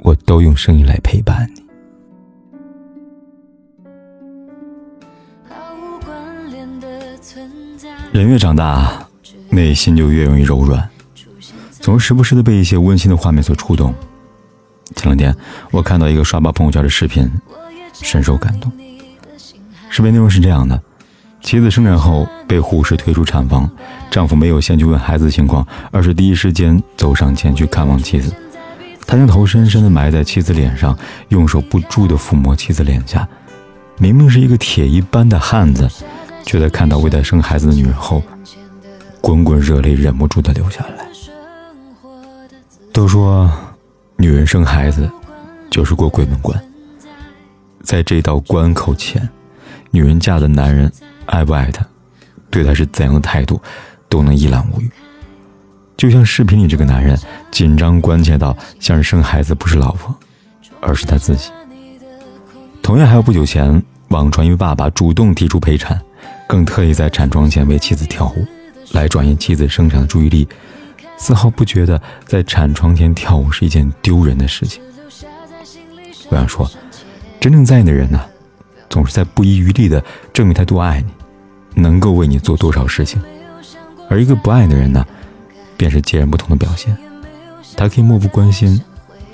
我都用声音来陪伴你。人越长大，内心就越容易柔软，总是时不时的被一些温馨的画面所触动。前两天，我看到一个刷爆朋友圈的视频，深受感动。视频内容是这样的：妻子生产后被护士推出产房，丈夫没有先去问孩子情况，而是第一时间走上前去看望妻子。他将头深深的埋在妻子脸上，用手不住的抚摸妻子脸颊。明明是一个铁一般的汉子。却在看到为他生孩子的女人后，滚滚热泪忍不住的流下来。都说，女人生孩子就是过鬼门关，在这道关口前，女人嫁的男人爱不爱她，对她是怎样的态度，都能一览无余。就像视频里这个男人，紧张关切到像是生孩子不是老婆，而是他自己。同样，还有不久前网传一位爸爸主动提出陪产。更特意在产床前为妻子跳舞，来转移妻子生产的注意力，丝毫不觉得在产床前跳舞是一件丢人的事情。我想说，真正在意的人呢，总是在不遗余力的证明他多爱你，能够为你做多少事情；而一个不爱的人呢，便是截然不同的表现。他可以漠不关心，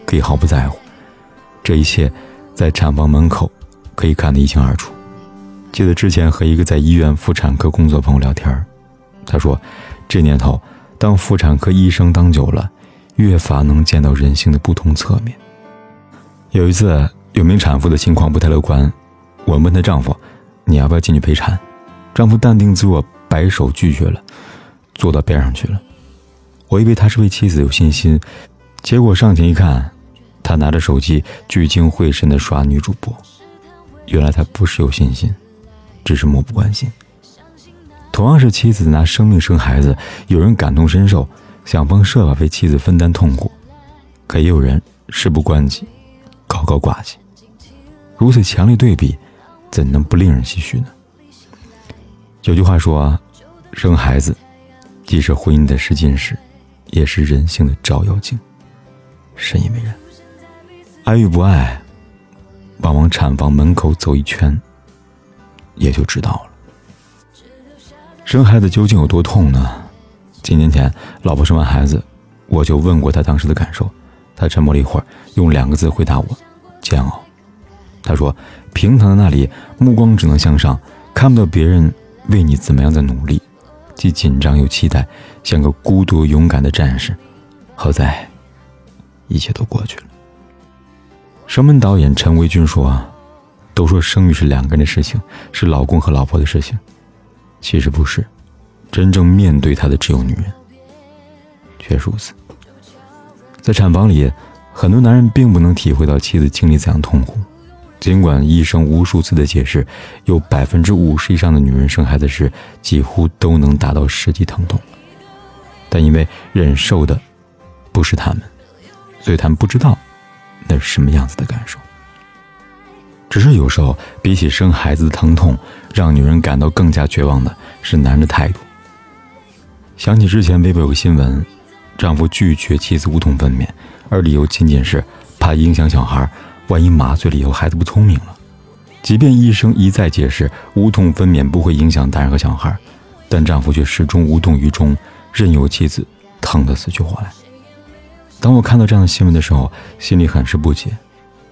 可以毫不在乎，这一切在产房门口可以看得一清二楚。记得之前和一个在医院妇产科工作朋友聊天他说，这年头当妇产科医生当久了，越发能见到人性的不同侧面。有一次，有名产妇的情况不太乐观，我问她丈夫：“你要不要进去陪产？”丈夫淡定自若，摆手拒绝了，坐到边上去了。我以为他是为妻子有信心，结果上前一看，他拿着手机聚精会神地刷女主播。原来他不是有信心。只是漠不关心。同样是妻子拿生命生孩子，有人感同身受，想方设法为妻子分担痛苦，可也有人事不关己，高高挂起。如此强烈对比，怎能不令人唏嘘呢？有句话说：“生孩子，既是婚姻的试金石，也是人性的照妖镜。”深以为然。爱与不爱，往往产房门口走一圈。也就知道了，生孩子究竟有多痛呢？几年前，老婆生完孩子，我就问过她当时的感受，她沉默了一会儿，用两个字回答我：煎熬。她说，平躺在那里，目光只能向上，看不到别人为你怎么样的努力，既紧张又期待，像个孤独勇敢的战士。好在，一切都过去了。生门导演陈维军说。啊都说生育是两个人的事情，是老公和老婆的事情，其实不是，真正面对他的只有女人。确实如此，在产房里，很多男人并不能体会到妻子经历怎样痛苦，尽管医生无数次的解释，有百分之五十以上的女人生孩子时几乎都能达到实际疼痛，但因为忍受的不是他们，所以他们不知道那是什么样子的感受。只是有时候，比起生孩子的疼痛，让女人感到更加绝望的是男人的态度。想起之前微博有个新闻，丈夫拒绝妻子无痛分娩，而理由仅仅是怕影响小孩，万一麻醉了以后孩子不聪明了。即便医生一再解释无痛分娩不会影响大人和小孩，但丈夫却始终无动于衷，任由妻子疼得死去活来。当我看到这样的新闻的时候，心里很是不解。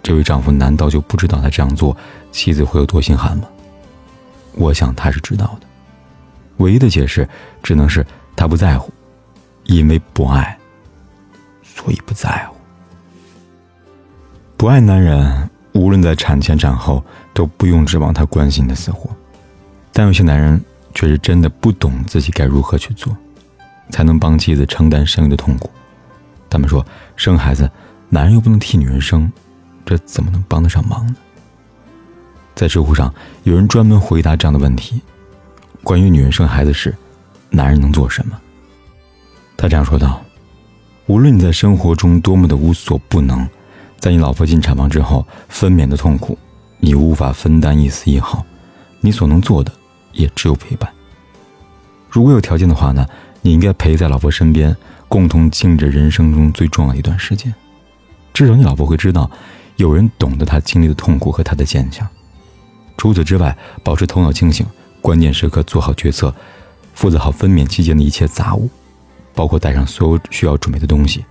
这位丈夫难道就不知道他这样做，妻子会有多心寒吗？我想他是知道的，唯一的解释只能是他不在乎，因为不爱，所以不在乎。不爱男人，无论在产前产后，都不用指望他关心你的死活。但有些男人却是真的不懂自己该如何去做，才能帮妻子承担生育的痛苦。他们说，生孩子，男人又不能替女人生。这怎么能帮得上忙呢？在知乎上有人专门回答这样的问题：关于女人生孩子时，男人能做什么？他这样说道：“无论你在生活中多么的无所不能，在你老婆进产房之后分娩的痛苦，你无法分担一丝一毫，你所能做的也只有陪伴。如果有条件的话呢，你应该陪在老婆身边，共同经历着人生中最重要的一段时间。至少你老婆会知道，有人懂得她经历的痛苦和她的坚强。除此之外，保持头脑清醒，关键时刻做好决策，负责好分娩期间的一切杂物。”包括带上所有需要准备的东西，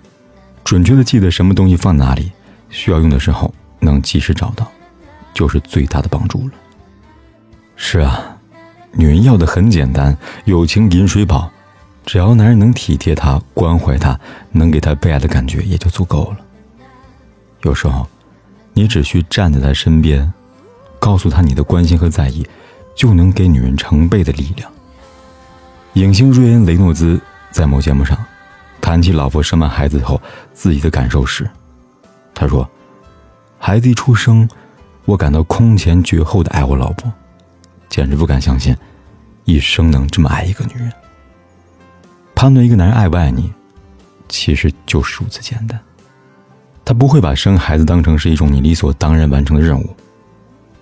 准确的记得什么东西放哪里，需要用的时候能及时找到，就是最大的帮助了。是啊，女人要的很简单，友情饮水饱，只要男人能体贴她、关怀她，能给她被爱的感觉也就足够了。有时候，你只需站在她身边，告诉她你的关心和在意，就能给女人成倍的力量。影星瑞恩·雷诺兹。在某节目上，谈起老婆生完孩子后自己的感受时，他说：“孩子一出生，我感到空前绝后的爱我老婆，简直不敢相信，一生能这么爱一个女人。判断一个男人爱不爱你，其实就是如此简单。他不会把生孩子当成是一种你理所当然完成的任务，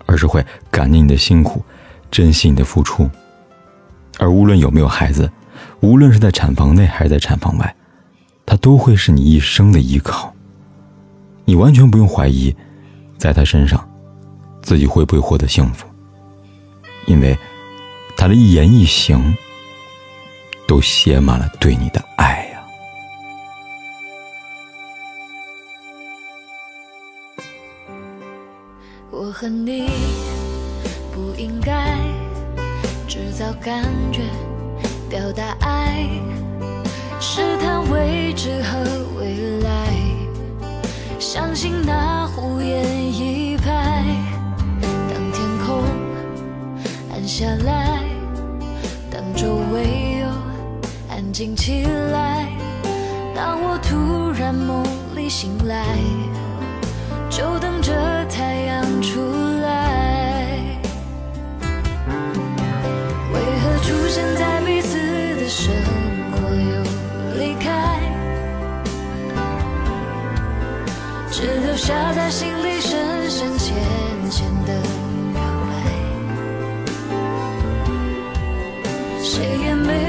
而是会感念你的辛苦，珍惜你的付出。而无论有没有孩子。”无论是在产房内还是在产房外，他都会是你一生的依靠。你完全不用怀疑，在他身上，自己会不会获得幸福，因为他的一言一行都写满了对你的爱呀。我和你不应该制造感觉。表达爱，试探未知和未来，相信那胡言一拍。当天空暗下来，当周围又安静起来，当我突然梦里醒来，就等着太阳只留下在心里深深浅浅的表白。谁也没